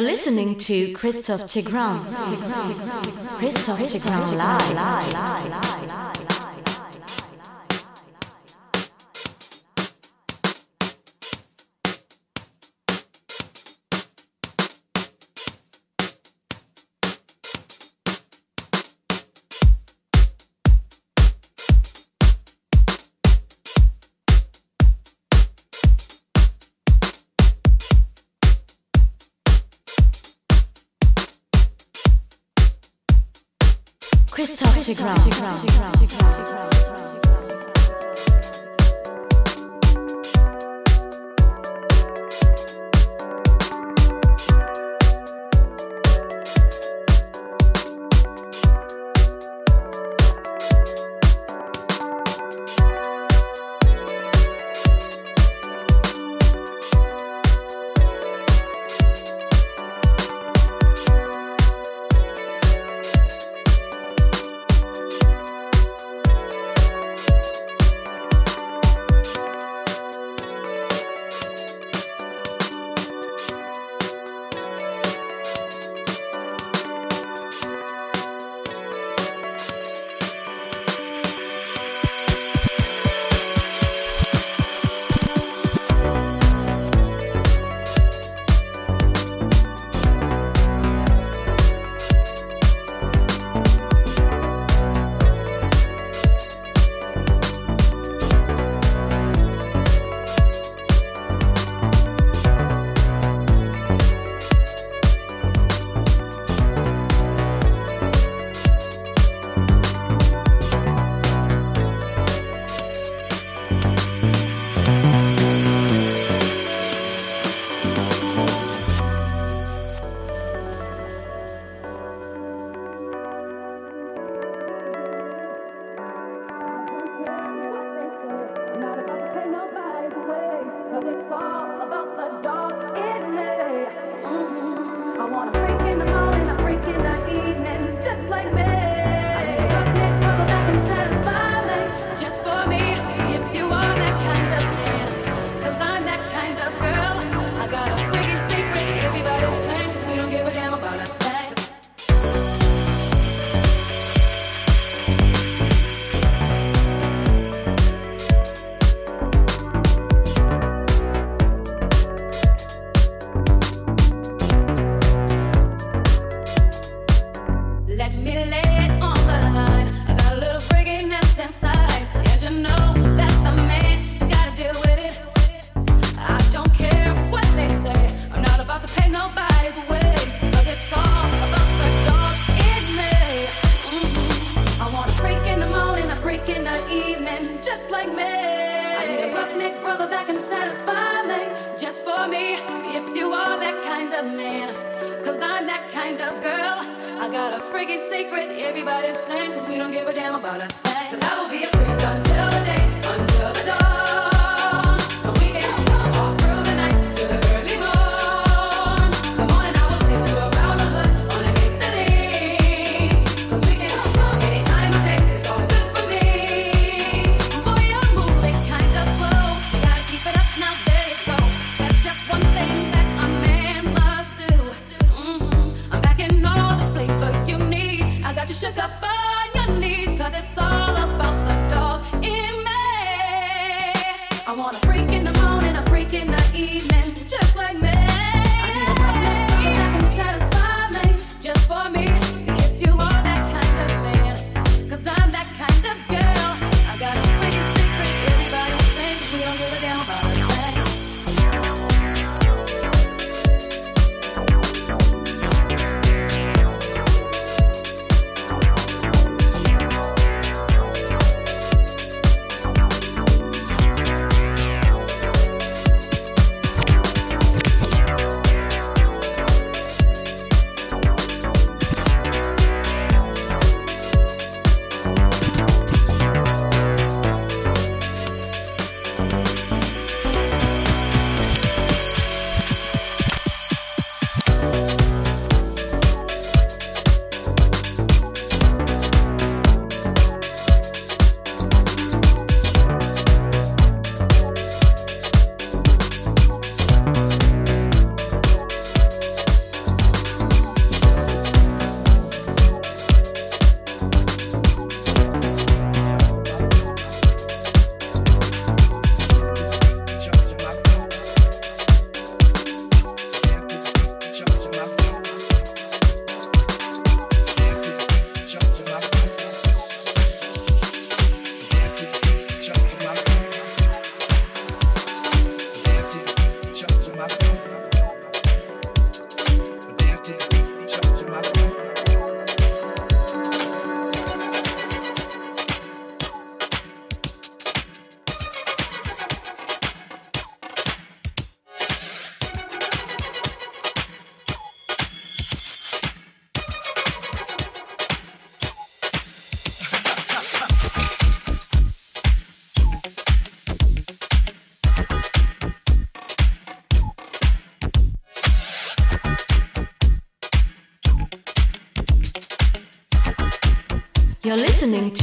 You're listening to Christophe Tigran. Christophe Tigran live. Christophe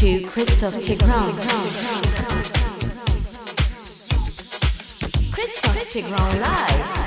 to Christoph Tigran. Christoph Tigran live.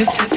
this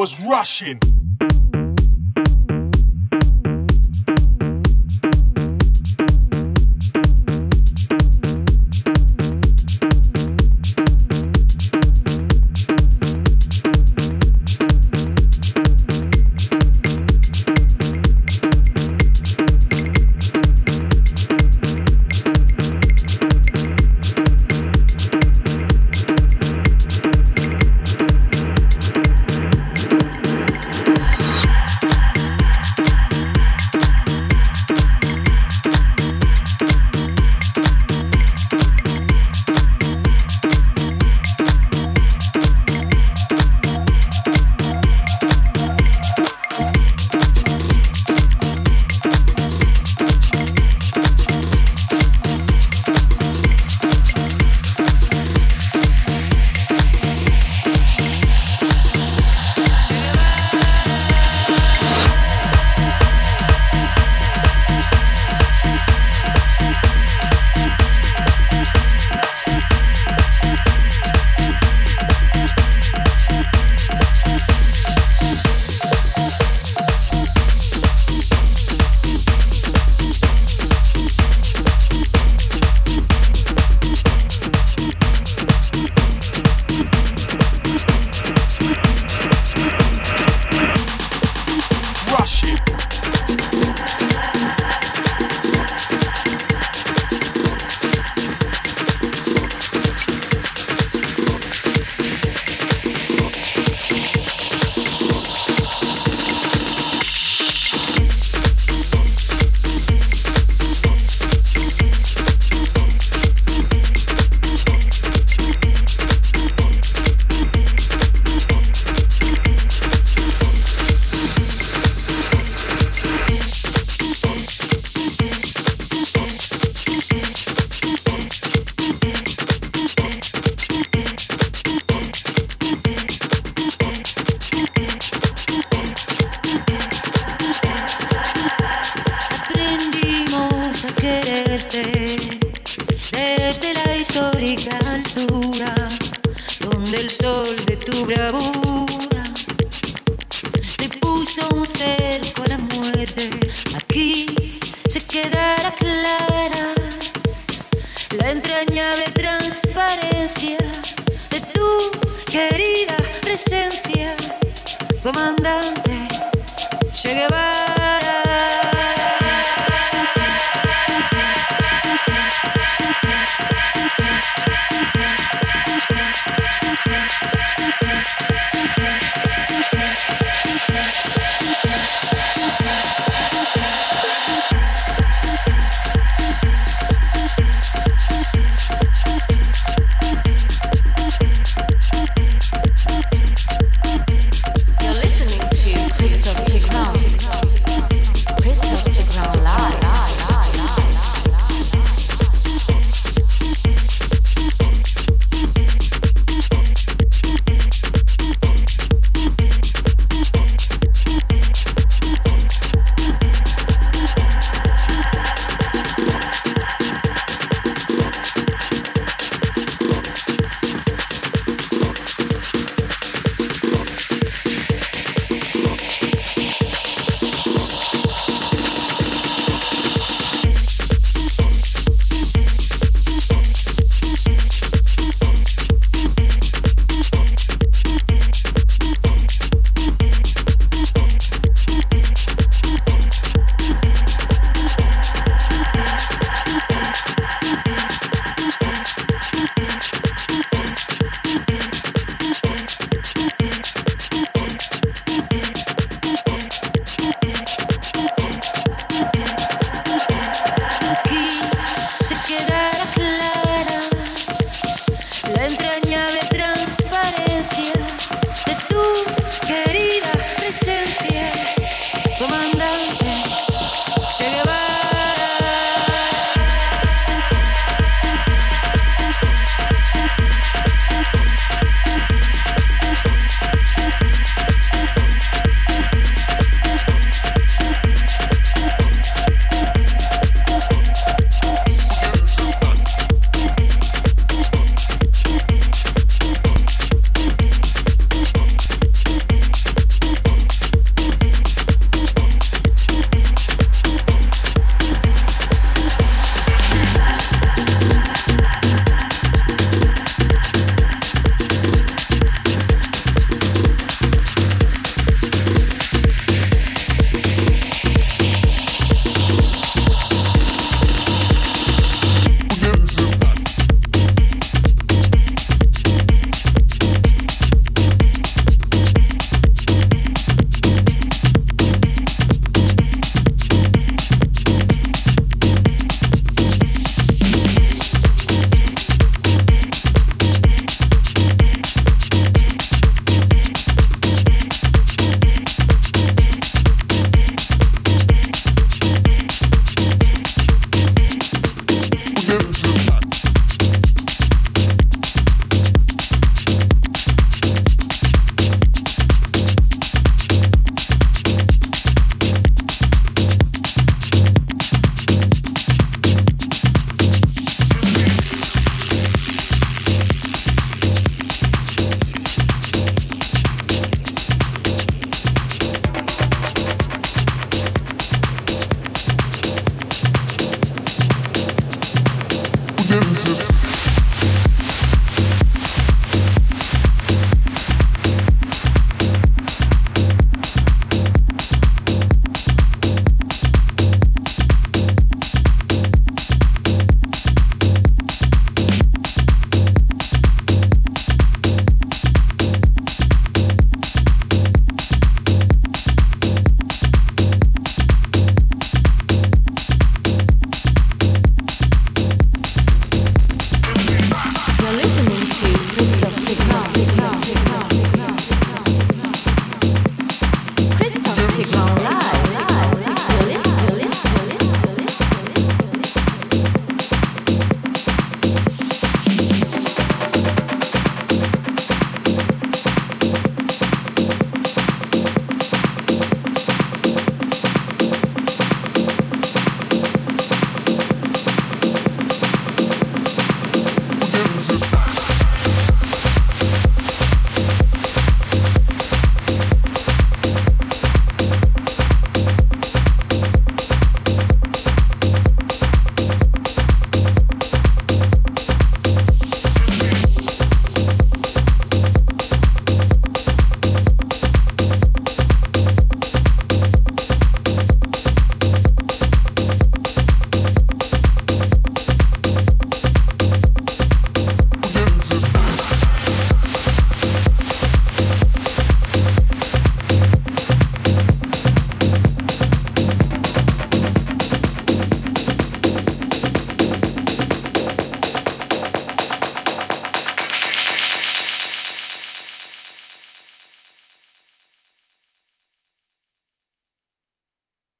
shows and I was rushing. You're listening Shake